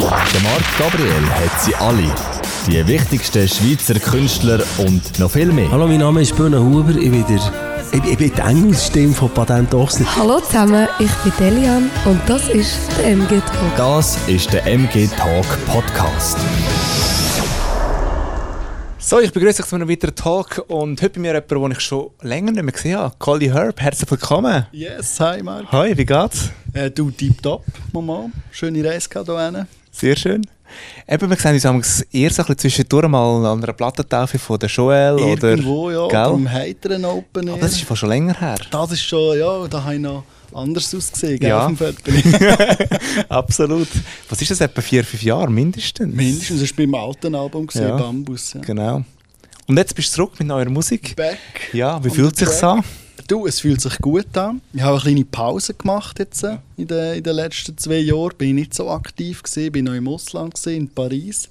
Der Marc Gabriel hat sie alle. Die wichtigsten Schweizer Künstler und noch viel mehr. Hallo, mein Name ist Böhne Huber. Ich bin, der, ich, ich bin die Engelsstimme von Patent Ochsner. Hallo zusammen, ich bin Delian und das ist der MG Talk. Das ist der MG Talk Podcast. So, ich begrüße euch zu einem weiteren Talk und heute bei mir jemand, den ich schon länger nicht mehr gesehen habe. Colly Herb, herzlich willkommen. Yes, hi Marc. Hi, wie geht's? Äh, du, tipptopp, Mama. Schöne Reise gehabt hier. Sehr schön. Eben, wir sehen uns amigs eher so ein bisschen zwischendurch mal an einer Plattentaufe von der Joel Irgendwo, oder... ja, Gell? beim heiteren Open Air. Aber das ist fast schon länger her. das ist schon, ja, da habe ich noch anders ausgesehen, gell, Ja. auf dem Foto. Absolut. Was ist das, etwa vier, fünf Jahre mindestens? Mindestens, das war beim alten Album, gewesen, Ja. Bambus. Ja. Genau. Und jetzt bist du zurück mit neuer Musik. Back. Ja, wie fühlt es sich an? Du, es fühlt sich gut an. Ich habe eine kleine Pause gemacht jetzt äh, in, den, in den letzten zwei Jahren. Bin ich nicht so aktiv gewesen, bin noch im Ausland gewesen, in Paris.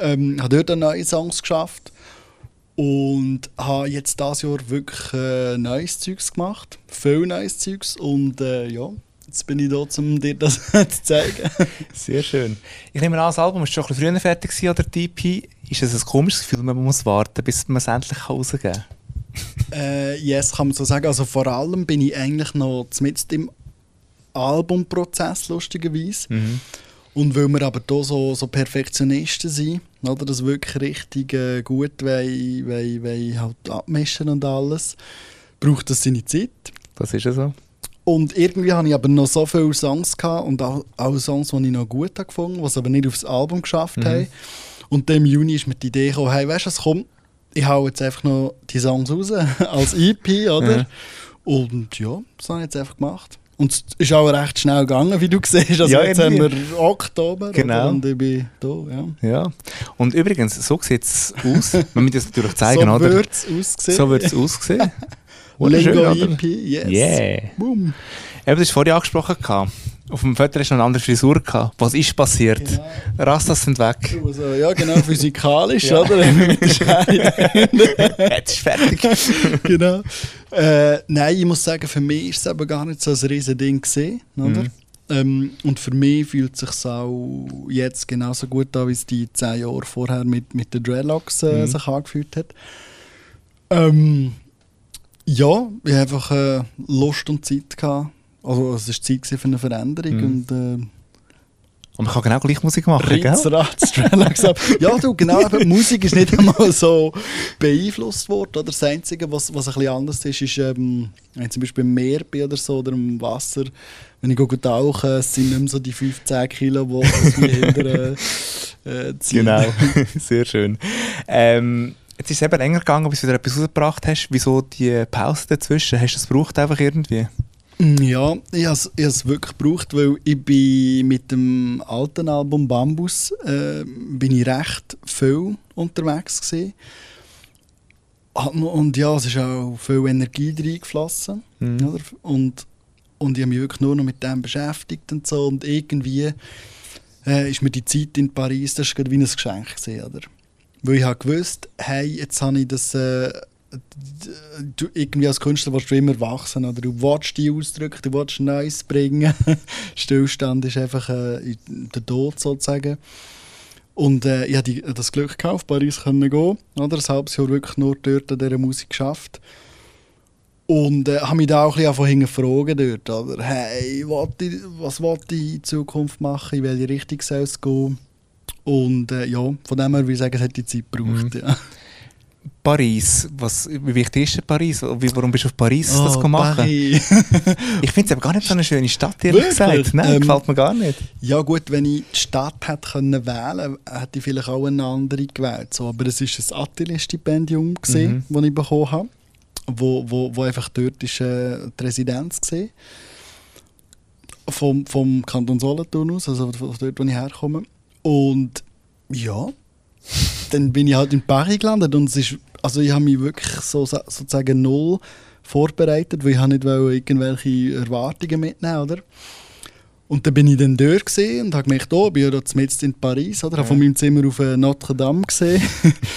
Ähm, habe dort neue Songs geschafft und habe jetzt dieses Jahr wirklich äh, neues Zeugs gemacht, viel neues Zeugs und äh, ja, jetzt bin ich da, um dir das zu zeigen. Sehr schön. Ich nehme an, das Album ist schon ein bisschen früher fertig gewesen, oder die EP. Ist es ein komisches Gefühl, man muss warten, bis man es endlich rausgeben kann? Äh, yes, kann man so sagen. Also vor allem bin ich eigentlich noch mitten im Albumprozess, lustigerweise. Und weil wir aber hier so, so Perfektionisten sind, oder, das wirklich richtig äh, gut wollen, wollen, wollen halt abmischen und alles, braucht das seine Zeit. Das ist ja so. Und irgendwie hatte ich aber noch so viele Songs gehabt und auch, auch Songs, die ich noch gut habe gefunden was aber nicht aufs Album geschafft haben. Und dann im Juni ist mir die Idee gekommen, hey, weißt du, was kommt? Ich hau jetzt einfach noch die Songs raus als EP, oder? Ja. Und ja, das habe ich jetzt einfach gemacht. Und es ist auch recht schnell gegangen, wie du siehst. Also Ja, jetzt haben wir Oktober Genau. oder? und ich bin da, ja. Ja. Und übrigens, so sieht es aus. Man muss das natürlich zeigen, so oder? wird es aussehen. So wird es aussehen. Lego? EP, yes. Yeah. Boom. Eben, das hast du vorhin angesprochen. gehabt. Auf dem Foto du noch eine andere Frisur. Gehabt. Was ist passiert? Genau. Rastas sind weg. Also, ja, genau, physikalisch, Ja. oder? Mit der Schere. Jetzt ist fertig. genau. Äh, nein, ich muss sagen, für mich ist es aber gar nicht so ein riesen Ding gesehen, oder? Mhm. Ähm, und für mich fühlt es sich auch jetzt genauso gut an, wie es die zehn Jahre vorher mit, mit den Dreadlocks äh, Mhm. sich angefühlt hat. Ähm, ja, ich hatte einfach äh, Lust und Zeit. Gehabt. Also es war Zeit für eine Veränderung Mhm. und äh, Und man kann genau gleich Musik machen, gell? Ritzratz, ab. Ja, du, genau, aber die Musik ist nicht einmal so beeinflusst worden. Oder? Das Einzige, was, was ein bisschen anders ist, ist, ähm, wenn ich zum Beispiel im Meer bin oder so, oder im Wasser, wenn ich gehe tauchen, es sind nicht mehr so die 15 Kilo, die wie hinter äh, äh, ziehen. Genau, sehr schön. Ähm, jetzt ist es eben länger gegangen, bis du wieder etwas rausgebracht hast. Wieso die Pause dazwischen? Hast du es gebraucht einfach irgendwie? Ja, ich habe es wirklich gebraucht, weil ich bin mit dem alten Album Bambus äh, bin ich recht viel unterwegs gewesen. Noch- Und ja, es ist auch viel Energie reingeflossen. Mhm. Oder? Und, und ich habe mich wirklich nur noch mit dem beschäftigt und so. Und irgendwie äh, ist mir die Zeit in Paris, das war wie ein Geschenk. Gewesen, oder? Weil ich habe gewusst, hey, jetzt habe ich das... Äh, du, irgendwie als Künstler willst du immer wachsen. Oder? Du willst die Ausdrücke, du willst Neues bringen. Stillstand ist einfach äh, der Tod sozusagen. Und äh, ich hatte das Glück gehabt, auf Paris können gehen. Oder? Ein halbes Jahr wirklich nur dort an dieser Musik geschafft. Und äh, habe mich da auch ein bisschen hinterfragen dort. Oder? Hey, wollte ich, was wollte ich in Zukunft machen? In welche Richtung soll es gehen? Und äh, ja, von dem her würde ich sagen, es hat die Zeit gebraucht. Mhm. Ja. Paris, was, wie wichtig ist denn Paris? Wie, warum bist du auf Paris das Oh, gemacht? Paris. Ich finde es aber gar nicht so eine schöne Stadt, ehrlich Wirklich? gesagt. Nein, Ähm, gefällt mir gar nicht. Ja gut, wenn ich die Stadt hätte können wählen hätte ich vielleicht auch eine andere gewählt. So, aber es war ein Atelier-Stipendium, Mhm. das ich bekommen habe, wo, wo, wo einfach dort ist, äh, die Residenz war. Vom, vom Kanton Solothurn aus, also von dort, wo ich herkomme. Und ja, dann bin ich halt in Paris gelandet und es ist, also ich habe mich wirklich so, sozusagen null vorbereitet, weil ich nicht irgendwelche Erwartungen mitnehmen oder? Und dann bin ich dann dort gesehen und habe gemerkt, oh, ich bin ja jetzt in Paris, oder? Habe von meinem Zimmer auf äh, Notre Dame gesehen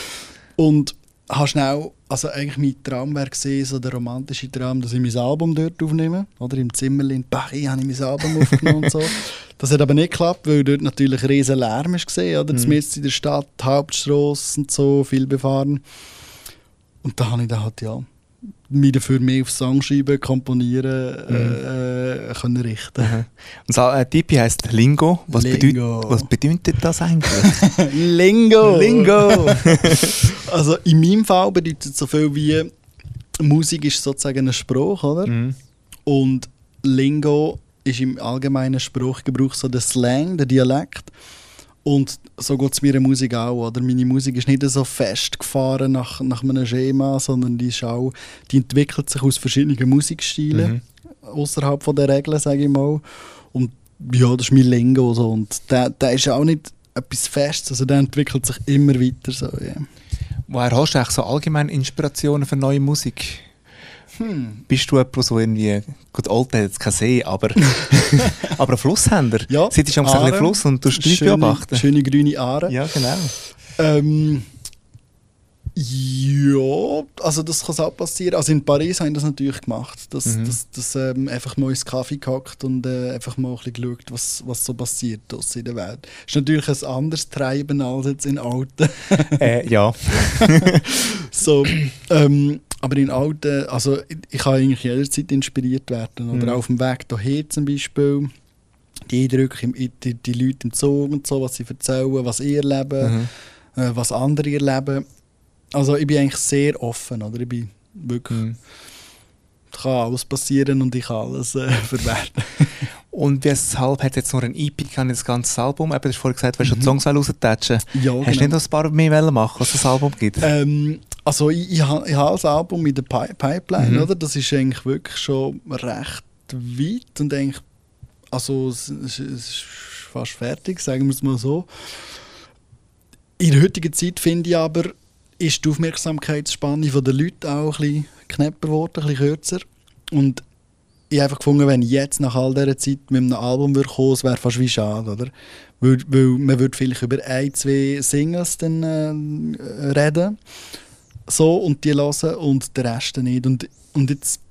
und habe schnell, also eigentlich mein Traum wäre gesehen, so der romantische Traum, dass ich mein Album dort aufnehme, oder? Im Zimmer in Paris habe ich mein Album aufgenommen und so. Das hat aber nicht geklappt, weil dort natürlich riesen Lärm ist gesehen, oder? Mhm. Zumindest in der Stadt, die Hauptstrasse und so, viel befahren. Und da habe ich dann halt, ja, mich dafür mehr auf Songschreiben, Komponieren äh, äh, können richten. Mhm. Und so, äh, die EP heisst Lingo. Was, Lingo. Bedeutet, was bedeutet das eigentlich? Lingo! Lingo! Also in meinem Fall bedeutet es so viel wie Musik ist sozusagen ein Spruch, oder? mhm. Und Lingo ist im allgemeinen Sprachgebrauch so der Slang, der Dialekt. Und so geht es mir in Musik auch. Oder? Meine Musik ist nicht so festgefahren nach, nach einem Schema, sondern die, ist auch, die entwickelt sich aus verschiedenen Musikstilen, Mhm. außerhalb der Regeln, sage ich mal. Und ja, das ist mein Lingo. So. Und der, der ist auch nicht etwas Festes, also der entwickelt sich immer weiter. So, ja. Woher hast du eigentlich so allgemein Inspirationen für neue Musik? Hm. Bist du jemand, der so irgendwie, gut, Alten hat jetzt keinen See, aber, aber ein Flusshänder? Ja, Sitzt du schon ein bisschen Aare. Fluss und du Schöne, beobachten? schöne grüne Aare. Ja, genau. Ähm, ja, also das kann auch passieren. Also in Paris haben das natürlich gemacht. Das, Mhm. das, das ähm, einfach mal ins Kaffee gehackt und äh, einfach mal ein bisschen geschaut, was, was so passiert draussen in der Welt. ist natürlich ein anderes Treiben als jetzt in Alten. äh, ja. so, ähm, aber in Alten, also ich, kann eigentlich jederzeit inspiriert werden. Oder Mhm. auf dem Weg hierher zum Beispiel. Die Eindrücke, die, die Leute im Zug und so, was sie erzählen, was ich erlebe. Mhm. äh, was andere erleben. Also ich bin eigentlich sehr offen, oder? Ich bin wirklich, Mhm. kann alles passieren und ich kann alles äh, verwerten. Und weshalb hat jetzt nur ein EP nicht das ganze Album? Eben, du hast vorhin gesagt, du willst schon Mhm. die Songs raustatschen. Ja, Hast du nicht noch ein paar mehr machen, was das Album gibt? Ähm, also ich, ich, ich habe das Album mit der Pi Pipeline, Mhm. oder? Das ist eigentlich wirklich schon recht weit und eigentlich, also es, es, es ist fast fertig, sagen wir es mal so. In der heutigen Zeit finde ich aber, ist die Aufmerksamkeitsspanne der Leute auch ein bisschen knapper geworden, ein bisschen kürzer. Und ich habe einfach gefunden, wenn ich jetzt nach all dieser Zeit mit einem Album würde kommen, es wäre fast wie schade, oder? Weil, weil man würde vielleicht über ein, zwei Singles dann äh, reden so und die hören und der Rest nicht. Und, und jetzt,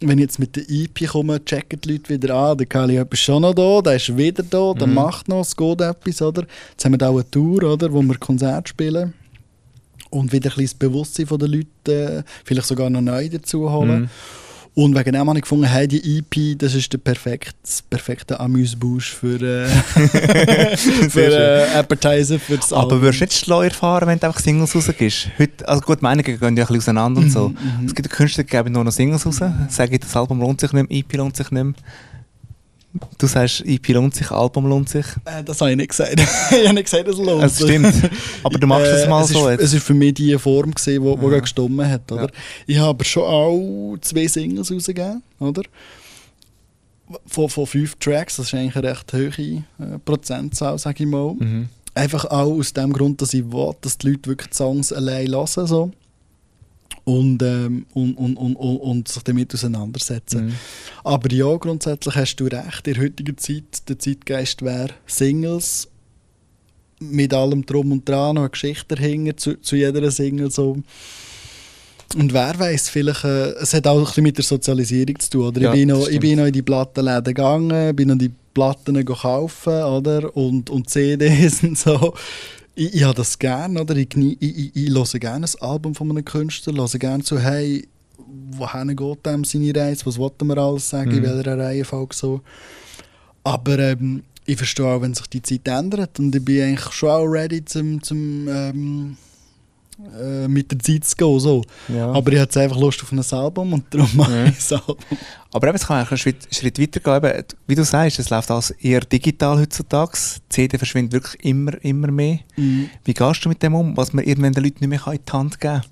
wenn ich jetzt mit der EP komme, checken die Leute wieder an, der Kali ist schon noch da, der ist wieder da, der Mhm. macht noch, es geht etwas, oder? Jetzt haben wir da auch eine Tour, oder, wo wir Konzerte spielen und wieder ein bisschen das Bewusstsein der Leute äh, vielleicht sogar noch neu dazu holen. Mhm. Und wegen dem habe ich gefunden, hey, die EP, das ist der perfekte, das perfekte Amüsbusch für, äh, für äh, Appetizer für das Aber würdest du nicht schleuer fahren, wenn du einfach Singles rausgibst? Heute, also gut, Meinungen gehen ja ein bisschen auseinander und so. Mhm, Es gibt Künstler, die geben nur noch Singles raus, sagen, das Album lohnt sich nicht mehr, EP lohnt sich nicht mehr. Du sagst, EP lohnt sich, Album lohnt sich. Äh, das habe ich nicht gesagt. ich habe nicht gesagt, es lohnt sich. stimmt. Aber du machst es Äh, mal es so ist, jetzt. Es ist für mich die Form, gewesen, wo, wo Ja. ja. gestimmt hat. Oder? Ja. Ich habe aber schon auch zwei Singles rausgegeben. Oder? Von, von fünf Tracks, das ist eigentlich eine recht hohe äh, Prozentzahl, sage ich mal. Mhm. Einfach auch aus dem Grund, dass ich will, dass die Leute wirklich die Songs allein hören. So. Und, ähm, und, und, und, und, sich damit auseinandersetzen. Mhm. Aber ja, grundsätzlich hast du recht. In der heutigen Zeit, der Zeitgeist wäre Singles mit allem Drum und Dran, noch eine Geschichte dahinter zu, zu jeder Single. So. Und wer weiß, vielleicht, äh, es hat auch ein bisschen mit der Sozialisierung zu tun. Oder? Ja, ich, bin noch, ich bin noch in die Plattenläden gegangen, bin noch die Platten kaufen oder? Und, und CDs und so. Ich, ich habe das gerne, oder? Ich, ich, ich, ich höre gerne ein Album von einem Künstler, höre gerne zu, hey, wohin geht dem seine Reise, was wollten wir alles sagen, in Mhm. welcher Reihenfolge so. Aber ähm, ich verstehe auch, wenn sich die Zeit ändert und ich bin eigentlich schon auch ready, zum, zum ähm, äh, mit der Zeit zu gehen. So. Ja. Aber ich habe jetzt einfach Lust auf ein Album und darum mache Ja. ich das Album. Aber eben, es kann einen Schritt, Schritt weiter gehen. Eben, Wie du sagst, es läuft alles eher digital heutzutage. Die CD verschwindet wirklich immer, immer mehr. Mhm. Wie gehst du mit dem um, was man irgendwann den Leuten nicht mehr in die Hand geben kann?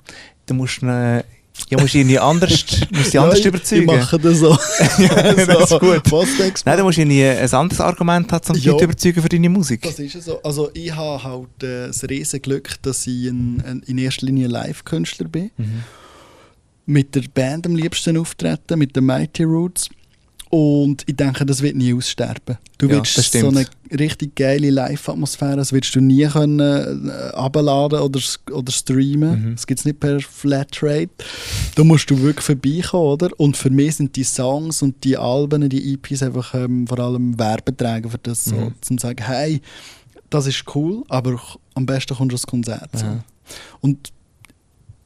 Du musst, äh, ja, musst irgendwie anders, musst sie anders ich, überzeugen. Ich mache das so. Ja, das ist gut. Du? Nein, du musst irgendwie ein anderes Argument haben, um Ja. Leute zu überzeugen für deine Musik. Das ist es so. Also ich habe halt äh, das riesen Glück, dass ich ein, ein, in erster Linie Live-Künstler bin. Mhm. Mit der Band am liebsten auftreten, mit den Mighty Roots. Und ich denke, das wird nie aussterben. Du Ja, wirst so eine richtig geile Live-Atmosphäre, das wirst du nie können äh, abladen oder, oder streamen. Mhm. Das gibt es nicht per Flatrate. Da musst du wirklich vorbeikommen, oder? Und für mich sind die Songs und die Alben, die EPs einfach ähm, vor allem Werbeträger für das, so, Mhm. zum sagen, hey, das ist cool, aber am besten kommst du ans Konzert. So. Und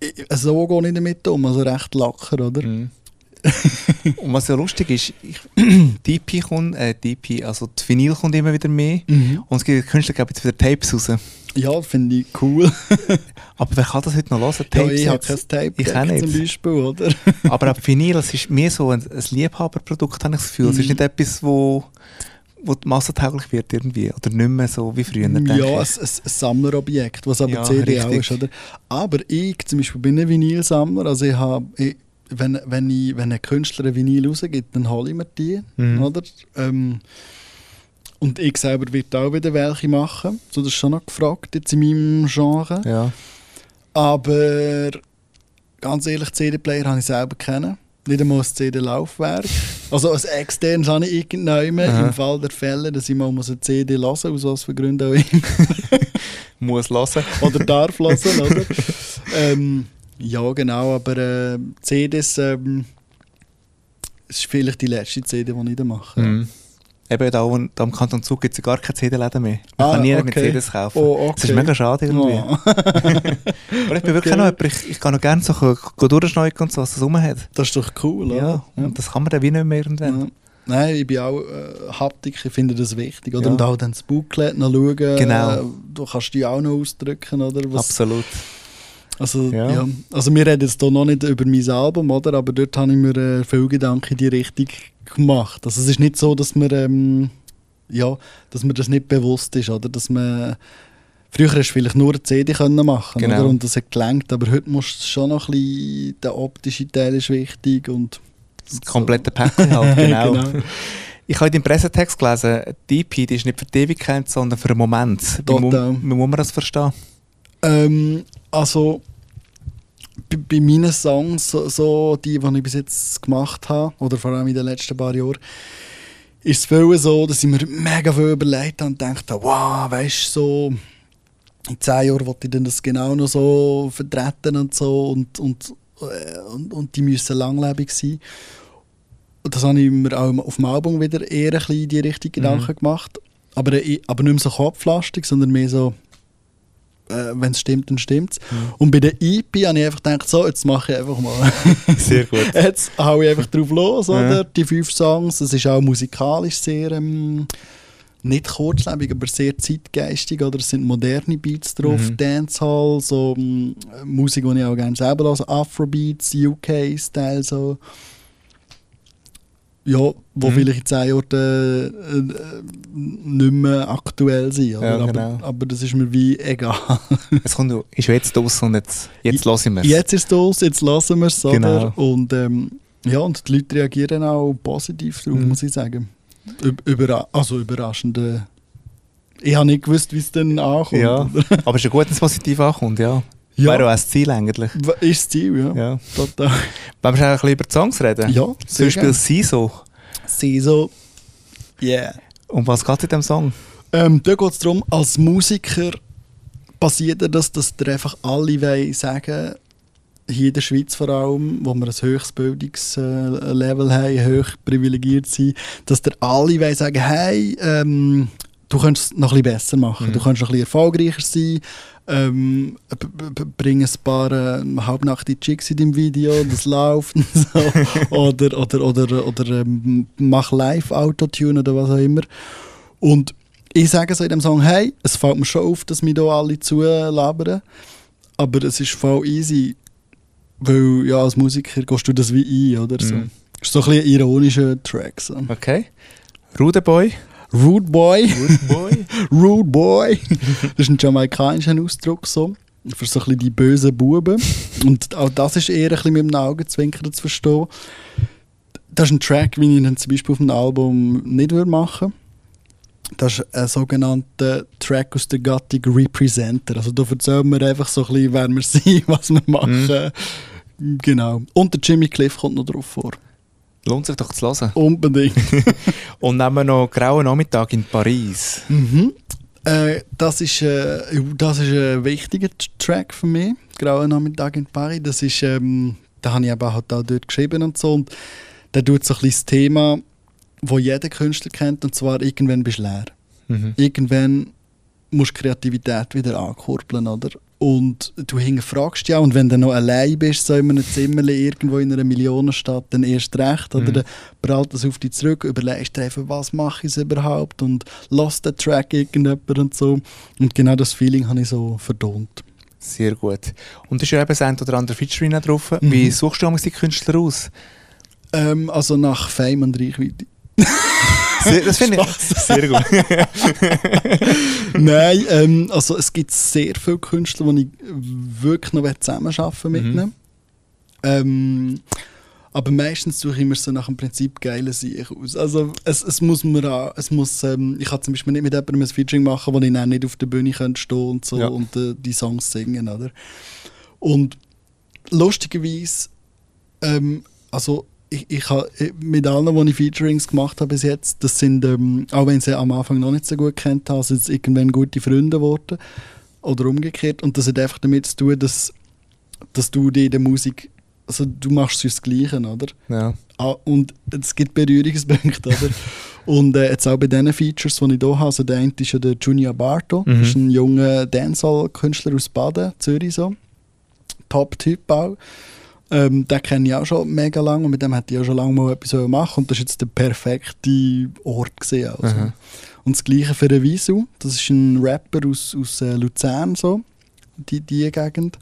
ich- so gehe ich damit um, also recht locker, oder? Mhm. Und was ja lustig ist, ich, die EP kommt, äh, die EP, also die Vinyl kommt immer wieder mehr. Mhm. Und es gibt Künstler, geben jetzt wieder Tapes raus. Ja, finde ich cool. Aber wer kann das heute noch hören? Ja, Tapes ich habe kein Tape Ich Deck nicht. zum Beispiel, oder? Aber auch Vinyl, es ist mehr so ein, ein Liebhaberprodukt, habe ich das Gefühl. Es ist Mhm. nicht etwas, wo, wo massentauglich wird irgendwie. Oder nicht mehr so wie früher, ja, ein, ich. Samlerobjekt, was aber Ja, CD auch ist, oder? Aber ich zum Beispiel bin ein Vinylsammler, also ich habe, ich, wenn, wenn, ich, wenn ein Künstler ein Vinyl rausgibt, dann hole ich mir die, Mhm. oder? Ähm, und ich selber werde auch wieder welche machen, so das ist schon noch gefragt jetzt in meinem Genre. Ja. Aber ganz ehrlich, CD-Player habe ich selber kennen. Nicht einmal das CD-Laufwerk. Also als extern habe ich irgendwann Aha. im Fall der Fälle, dass ich mal muss eine CD hören muss, aus was für Gründen auch immer. Muss hören. oder darf hören, oder? ähm, ja, genau, aber äh, CDs ähm, ist vielleicht die letzte CD, die ich da mache. Mhm. Eben da, wo- da am Kanton Zug gibt es ja gar keine CD-Läden mehr. Man Ah, kann nie mit okay. CDs kaufen. Oh, Das ist okay. mega schade irgendwie. Oh, Aber ich bin wirklich Okay. noch jemand, ich, ich kann noch gerne so durchschneiden und so, was das rum hat. das ist doch cool, Ja, oder? und das kann man dann wie nicht mehr irgendwann. Ja. Nein, ich bin auch äh, Haptik, ich finde das wichtig. Oder? Ja. Und auch dann das Booklet noch schauen. Genau. Äh, du kannst die auch noch ausdrücken, oder? Was, Absolut. Also, Ja. ja. also wir reden jetzt hier noch nicht über mein Album, oder? aber dort habe ich mir äh, viel Gedanken in die Richtung gemacht. Also es ist nicht so, dass man, ähm, ja, dass mir das nicht bewusst ist, oder? Dass man Früher hast du vielleicht nur eine CD können machen Genau. oder? und das hat gelangt, aber heute musst du schon noch ein bisschen, der optische Teil ist wichtig und Das komplette Packung halt, genau. Genau. Ich habe deinem Pressetext gelesen, die EP die ist nicht für die Ewigkeit, sondern für einen Moment. Wie mu- Total. Wie muss man das verstehen? Ähm, also bei, meinen Songs, so, so die, die ich bis jetzt gemacht habe, oder vor allem in den letzten paar Jahren, ist es viel so, dass ich mir mega viel überlegt habe und gedacht habe, wow, weißt du, so in zehn Jahren wollte ich dann das genau noch so vertreten und so und, und, äh, und, und die müssen langlebig sein. Und das habe ich mir auch auf dem Album wieder eher ein bisschen in die richtigen Gedanken gemacht. Aber, äh, aber nicht mehr so kopflastig, sondern mehr so, äh, wenn es stimmt, dann stimmt es. Und bei der EP habe ich einfach gedacht, so, jetzt mache ich einfach mal. Sehr gut. jetzt hau ich einfach drauf los, oder? Die fünf Songs. Es ist auch musikalisch sehr, ähm, nicht kurzlebig, aber sehr zeitgeistig, oder? Es sind moderne Beats drauf, Mhm. Dancehall, so ähm, Musik, die ich auch gerne selber höre, Afrobeats, UK-Style, so. Ja, wo Mhm. vielleicht in zehn Jahren äh, äh, nicht mehr aktuell sind. Ja, aber, genau. aber das ist mir wie egal. Es kommt, ist jetzt draus und jetzt, jetzt lassen wir es. Jetzt ist es aus, jetzt lassen wir es. Genau. Und, ähm, ja, und die Leute reagieren auch positiv darauf, Mhm. muss ich sagen. Üb- Überra also überraschend. Äh, ich habe nicht gewusst, wie es dann ankommt. Ja, aber es ist ja gut, wenn es positiv ankommt, ja. Ja. Wäre auch ein Ziel eigentlich. Ist das Ziel, ja. Ja. Total. Wollen wir schnell ein bisschen über die Songs reden? Ja, Zum Beispiel. «Siso». Sie so, yeah. Um was geht es in diesem Song? Ähm, da geht es darum, als Musiker passiert das, dass dir einfach alle wollen sagen, hier in der Schweiz vor allem, wo wir ein höchstes Bildungslevel haben, hoch privilegiert sind, dass dir alle wollen sagen, hey, ähm, du könntest es noch ein bisschen besser machen, Mhm. du könntest noch ein bisschen erfolgreicher sein, ähm, bring ein paar äh, halbnackte Chicks in deinem Video, das läuft und so. oder, oder, oder, oder ähm, mach live Autotune oder was auch immer. Und ich sage so in dem Song, hey, es fällt mir schon auf, dass mir da alle zulabern, aber es ist voll easy, weil ja, als Musiker gehst du das wie ein, oder so. Mhm. ist so ein bisschen ironischer Track. So. Okay. «Rude Boy». Rude Boy, «Rude Boy». Rude Boy, das ist ein jamaikanischer Ausdruck so, für so ein bisschen die bösen Buben. Und auch das ist eher ein bisschen mit dem Augenzwinkern zu verstehen. Das ist ein Track, wie ich ihn zum Beispiel auf dem Album nicht würde machen Das ist ein sogenannter Track aus der Gattung Representer. Also da erzählen wir einfach so ein bisschen, wer wir sind, was wir machen. Genau. Und der Jimmy Cliff kommt noch drauf vor. Lohnt sich doch zu hören. Unbedingt. Und nehmen wir noch Grauen Nachmittag in Paris. Mhm. Äh, das, ist, äh, das ist ein wichtiger Track für mich. Graue Nachmittag in Paris. Das ist, ähm, da habe ich eben halt auch dort geschrieben und so. Und der tut so ein bisschen das Thema, das jeder Künstler kennt, und zwar irgendwann bist du leer. Mhm. Irgendwann musst du Kreativität wieder ankurbeln, oder? Und du hinterfragst ja, und wenn du noch allein bist, so in einem Zimmer irgendwo in einer Millionenstadt, dann erst recht, oder? Mhm. Dann prallt das auf dich zurück, überlegst dir einfach, was mache ich überhaupt und lass den Track irgendjemand und so. Und genau das Feeling habe ich so verdont. Sehr gut. Und da ist ja eben ein oder andere Featuring auch drauf. Mhm. Wie suchst du die Künstler aus? Ähm, also nach Fame und Reichweite. Sehr, das finde ich sehr gut. Nein, ähm, also es gibt sehr viele Künstler, die ich wirklich noch zusammenarbeiten mit Mhm. Ähm, aber meistens suche ich mir so nach dem Prinzip geile Sieg aus. Also es, es muss mir auch, es muss, ähm, ich kann zum Beispiel nicht mit jemandem ein Featuring machen, wo ich dann nicht auf der Bühne könnte stehen und so Ja. und äh, die Songs singen, oder? Und lustigerweise, ähm, also ich, ich habe mit allen, die ich Featurings gemacht habe bis jetzt, das sind, ähm, auch wenn ich sie am Anfang noch nicht so gut kennt habe, sind es irgendwann gute Freunde geworden. Oder umgekehrt. Und das hat einfach damit zu tun, dass, dass du dir in der Musik, also du machst sonst das Gleiche, oder? Ja. Ah, und es gibt Berührungspunkte, oder? und äh, jetzt auch bei diesen Features, die ich hier habe, also der eine ist ja der Junior Barto, Mhm. das ist ein junger Dancehall-Künstler aus Baden, Zürich so. Top-Typ auch. Ähm, den kenne ich auch schon mega lange und mit dem hätte ich auch schon lange mal etwas machen und das ist jetzt der perfekte Ort gesehen. Also. Aha. Und das gleiche für den Visu, das ist ein Rapper aus, aus äh, Luzern, so, die, die Gegend.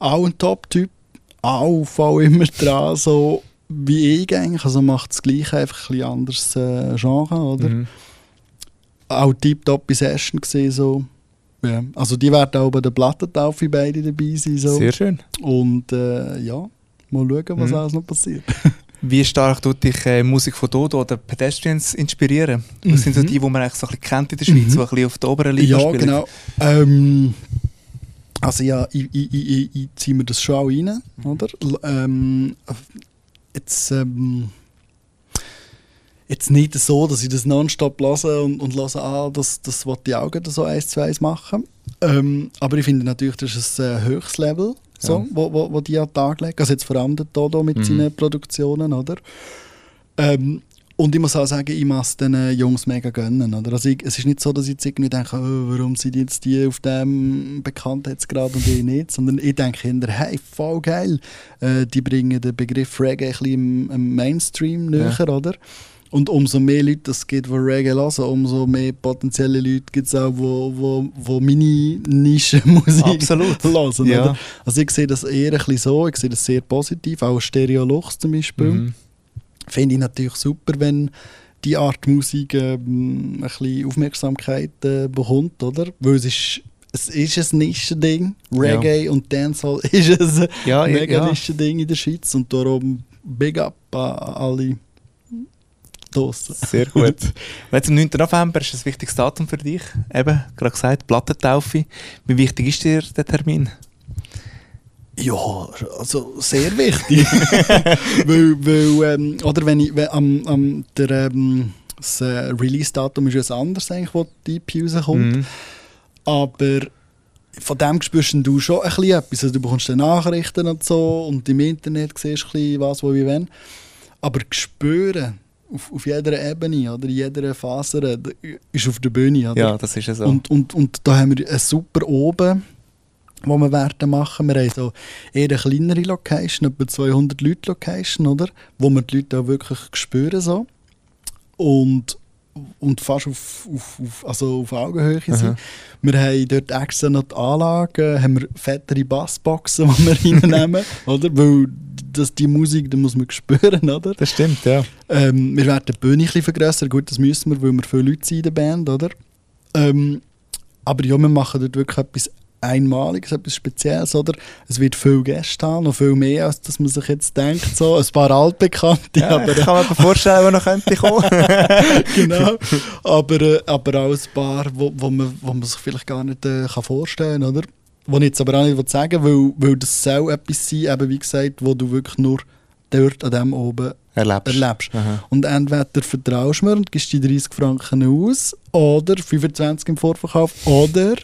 Auch ein Top-Typ, auch voll immer dran, so wie ich eigentlich, also macht das gleiche, einfach ein bisschen anderes äh, Genre, oder? Mhm. Auch tiptop Session gesehen, so. Ja. Also die werden auch bei der Plattentaufe beide dabei sein, so. Sehr schön. Und äh, ja, mal schauen, was Mhm. alles noch passiert. Wie stark tut dich äh, Musik von Dodo oder Pedestrians inspirieren? Das sind so Mhm. die, die man eigentlich so ein bisschen kennt in der Schweiz, Mhm. die ein bisschen auf der oberen Liga Ja, spielen. genau. Ähm, also ja, ich, ich, ich, ich, ziehe mir das schon auch rein, oder? L- Ähm, jetzt, ähm, jetzt nicht so, dass ich das nonstop lasse und, und lasse, ah, das, das will die Augen so eins zu eins machen. Ähm, aber ich finde natürlich, das ist ein äh, höchstes Level, so, Ja. wo, wo, wo die an den Tag legen. Also jetzt vor allem der Dodo mit Mhm. seinen Produktionen, oder? Ähm, und ich muss auch sagen, ich muss den äh, Jungs mega gönnen. Oder? Also ich, es ist nicht so, dass ich jetzt irgendwie denke, oh, warum sind jetzt die auf dem Bekanntheitsgrad und die nicht, sondern ich denke hinter, hey, voll geil. Äh, die bringen den Begriff Reggae ein bisschen im, im Mainstream näher, oder? Und umso mehr Leute das gibt, die Reggae hören, umso mehr potenzielle Leute gibt es auch, die wo, wo, wo meine Nischenmusik Absolut. hören. Ja. Oder? Also ich sehe das eher ein bisschen so, ich sehe das sehr positiv, auch Stereo Lux zum Beispiel Mhm. finde ich natürlich super, wenn die Art Musik ähm, ein bisschen Aufmerksamkeit äh, bekommt, oder? Weil es ist, es ist ein Nischending. Reggae und Dancehall ist ein Ja, ja, mega ja. Nischending in der Schweiz und darum big up an alle draussen. Sehr gut. Jetzt am 9. November ist ein wichtiges Datum für dich. Eben, gerade gesagt, Plattentaufe. Wie wichtig ist dir der Termin? Ja, also sehr wichtig. weil, weil, ähm, oder wenn ich, wenn, am, am, der, ähm, das äh, Release-Datum ist ja ein anderes, eigentlich, wo die EP rauskommt. Mhm. Aber von dem spürst du schon ein bisschen etwas. Also du bekommst dann Nachrichten und so und im Internet siehst du ein bisschen was, wo, wie, wenn. Aber spüren auf, auf jeder Ebene oder in jeder Faser da ist auf der Bühne. Oder? Ja, das ist ja so. Und, und, und da haben wir einen super oben, wo wir werden machen. Wir haben so eher eine kleinere Location, etwa 200 Leute Location, oder? Wo wir die Leute auch wirklich spüren so. Und, und fast auf, auf, auf, also auf Augenhöhe Aha. sind. Wir haben dort extra noch die Anlagen, haben wir fettere Bassboxen, die wir reinnehmen, oder? Weil das, die Musik, die muss man spüren, oder? das stimmt, ja. Ähm, wir werden die Bühne ein bisschen vergrössern. Gut, das müssen wir, weil wir viele Leute sind in der Band, oder? Ähm, aber ja, wir machen dort wirklich etwas Einmaliges, etwas Spezielles, oder? Es wird viel Gäste haben, noch viel mehr, als dass man sich jetzt denkt. So. Ein paar Altbekannte, ja aber, ich kann mir vorstellen, wer noch könnte kommen. genau. aber, äh, aber auch ein paar, wo, wo, man, wo man sich vielleicht gar nicht äh, kann vorstellen kann, oder? Wo ich jetzt aber auch nicht sagen will, weil, weil das soll etwas sein, eben wie gesagt, wo du wirklich nur dort an dem oben Erlebst. erlebst. Aha. Und entweder vertraust du mir und gibst die 30 Franken aus oder 25 im Vorverkauf oder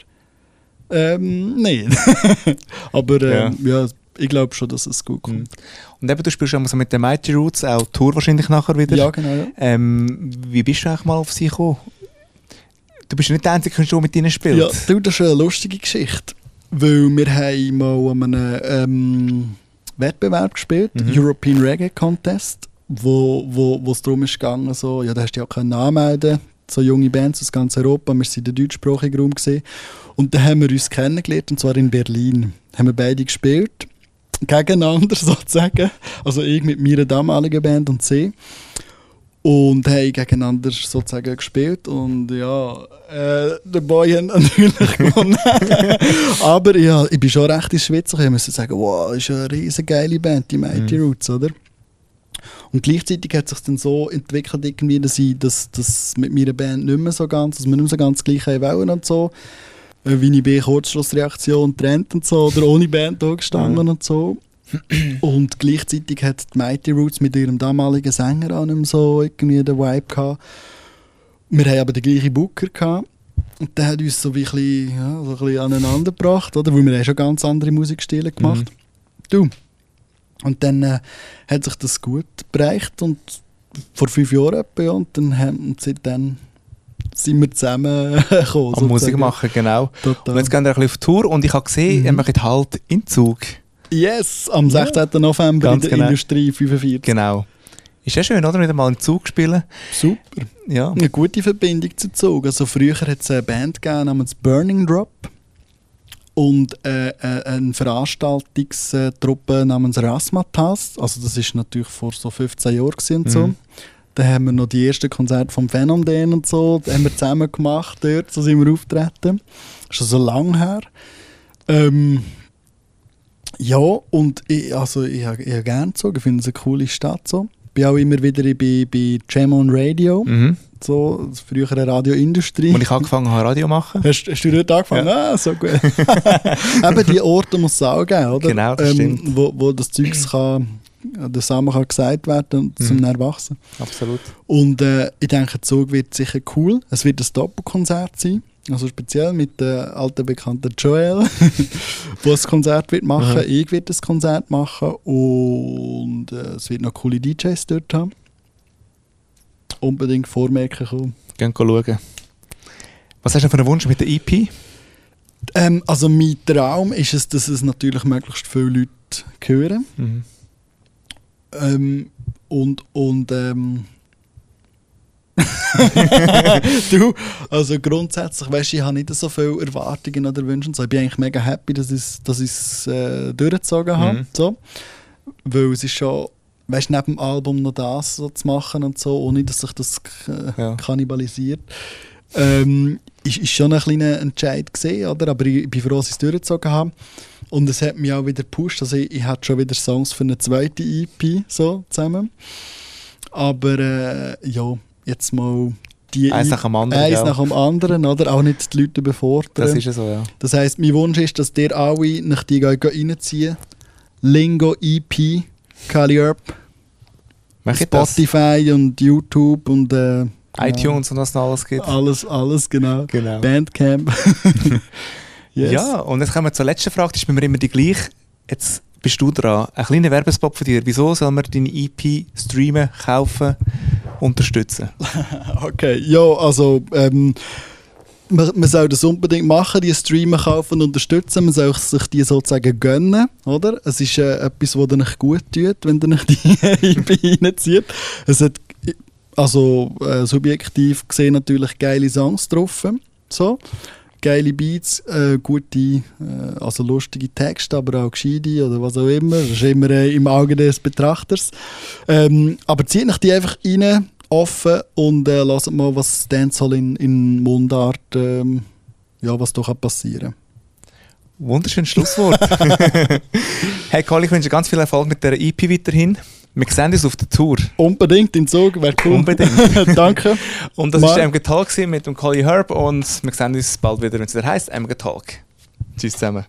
ähm, nicht. Aber ähm, ja. ich glaube schon, dass es gut kommt. Mhm. Und eben, du spielst auch mit den Mighty Roots auch Tour wahrscheinlich nachher wieder. Ja, genau. Ja. Ähm, wie bist du eigentlich mal auf sie gekommen? Du bist ja nicht der einzige Künstler, der mit ihnen spielt. Ja, du, das ist eine lustige Geschichte. Weil wir haben mal an einem ähm, Wettbewerb gespielt, Mhm. European Reggae Contest, wo, wo, wo es darum ist gegangen, so, ja, da hast du ja auch anmelden, so junge Bands aus ganz Europa, wir in der deutschsprachigen Raum gesehen. Und dann haben wir uns kennengelernt, und zwar in Berlin. Haben wir beide gespielt, gegeneinander sozusagen, also ich mit meiner damaligen Band und sie. Und haben gegeneinander sozusagen gespielt und ja, äh, der Boy hat natürlich gewonnen. Aber ja, ich bin schon recht in Schweiz. Ich musste sagen, wow, das ist eine riesen geile Band, die Mighty Mhm. Roots, oder? Und gleichzeitig hat sich dann so entwickelt, irgendwie, dass ich das, das mit meiner Band nicht mehr so ganz, dass wir nicht mehr so ganz gleich wollen und so. Äh, Wie ich bin, Kurzschlussreaktion, Trend und so, oder ohne Band da gestanden und so. Und gleichzeitig hat die Mighty Roots mit ihrem damaligen Sänger nicht mehr so irgendwie den Vibe gehabt. Wir haben aber den gleichen Booker gehabt. Und der hat uns so wie ein bisschen, ja, so ein bisschen aneinander gebracht, oder? Weil wir haben schon ganz andere Musikstile gemacht. Du. Und dann äh, hat sich das gut bereicht und vor fünf Jahren etwa, ja, und dann haben, und seitdem sind wir zusammen gekommen. Am Musik machen, genau. Total. Und jetzt gehen wir ein bisschen auf Tour und ich habe gesehen, Mhm. ihr macht halt in Zug. Yes, am 16. November Ganz in der genau. Industrie 45. Genau. Ist ja schön, oder? Wieder mal in Zug spielen. Super. Ja. Eine gute Verbindung zu Zug. Also früher hat es eine Band gegeben namens Burning Drop und äh, äh, eine Veranstaltungstruppe namens Rasmatas. Also das ist natürlich vor so 15 Jahren und so. Mhm. Da haben wir noch die ersten Konzerte vom Phänomen und so, die haben wir zusammen gemacht dort, so sind wir auftreten. Schon so lang her. Ähm, ja, und ich, also ich, habe- ich habe gerne Zug, ich finde es eine coole Stadt so. Bin auch immer wieder bei, bei Jam on Radio, Mhm. so, das frühere Radioindustrie. Und ich angefangen habe, Radio machen. Hast, hast du dort angefangen? Ah, so gut. Eben die Orte muss es auch geben, oder? Ähm, Genau, das stimmt. Wo, wo das Zeugs kann, der Samen kann gesagt werden und zum Mhm. Erwachsen. Absolut. Und äh, ich denke, der Zug wird sicher cool. Es wird ein Doppelkonzert sein. Also speziell mit der alten bekannten Joel, wo das Konzert wird machen. Mhm. Ich werde das Konzert machen und äh, es wird noch coole DJs dort haben. Unbedingt vormerken kommen. Gehen schauen. Was hast du für einen Wunsch mit der EP? Ähm, also mein Traum ist es, dass es natürlich möglichst viele Leute hören. Mhm. Ähm, und und ähm, du, also grundsätzlich, weißt du, ich habe nicht so viele Erwartungen oder Wünsche. So. Ich bin eigentlich mega happy, dass ich es dass ich's, äh, durchgezogen habe. Mhm. So. Weil es ist schon, weißt du, neben dem Album noch das so zu machen und so, ohne dass sich das äh, Ja. kannibalisiert. Ähm, ist, ist schon ein kleiner Entscheid gesehen, oder? Aber ich, ich bin froh, dass ich es durchgezogen habe. Und es hat mich auch wieder gepusht. Also ich, ich hatte schon wieder Songs für eine zweite EP so zusammen. Aber äh, ja, jetzt mal die Eins nach dem anderen. eins ja. nach dem anderen, oder? Auch nicht die Leute überfordern. Das ist ja so, ja. Das heisst, mein Wunsch ist, dass ihr alle nach die reinziehen. Lingo EP, Mach ich das? Spotify und YouTube und äh, iTunes und was noch alles gibt. alles, alles genau. Genau. Bandcamp. yes. Ja, und jetzt kommen wir zur letzten Frage, die ist mir immer die gleiche. Jetzt bist du dran. Ein kleiner Werbespot von dir. Wieso soll man deine EP streamen, kaufen, unterstützen? Okay, ja, also ähm, man, man soll das unbedingt machen, die Streamer kaufen und unterstützen. Man soll sich die sozusagen gönnen, oder? Es ist äh, etwas, was dir nicht gut tut, wenn du nicht die EP reinzieht. Es hat also äh, subjektiv gesehen natürlich geile Songs drauf, so. Geile Beats, äh, gute, äh, also lustige Texte, aber auch gescheite oder was auch immer. Das ist immer äh, im Auge des Betrachters. Ähm, aber zieht euch die einfach rein, offen und äh, lasst mal, was Dancehall in, in Mundart, ähm, ja, was da kann passieren Wunderschönes Schlusswort. hey Carl, ich wünsche dir ganz viel Erfolg mit der EP weiterhin. Wir sehen uns auf der Tour. Unbedingt in Zug, wäre cool. Unbedingt. Danke. Und das war MG Talk mit dem Collie Herb und wir sehen uns bald wieder, wenn es wieder heisst, MG Talk. Tschüss zusammen.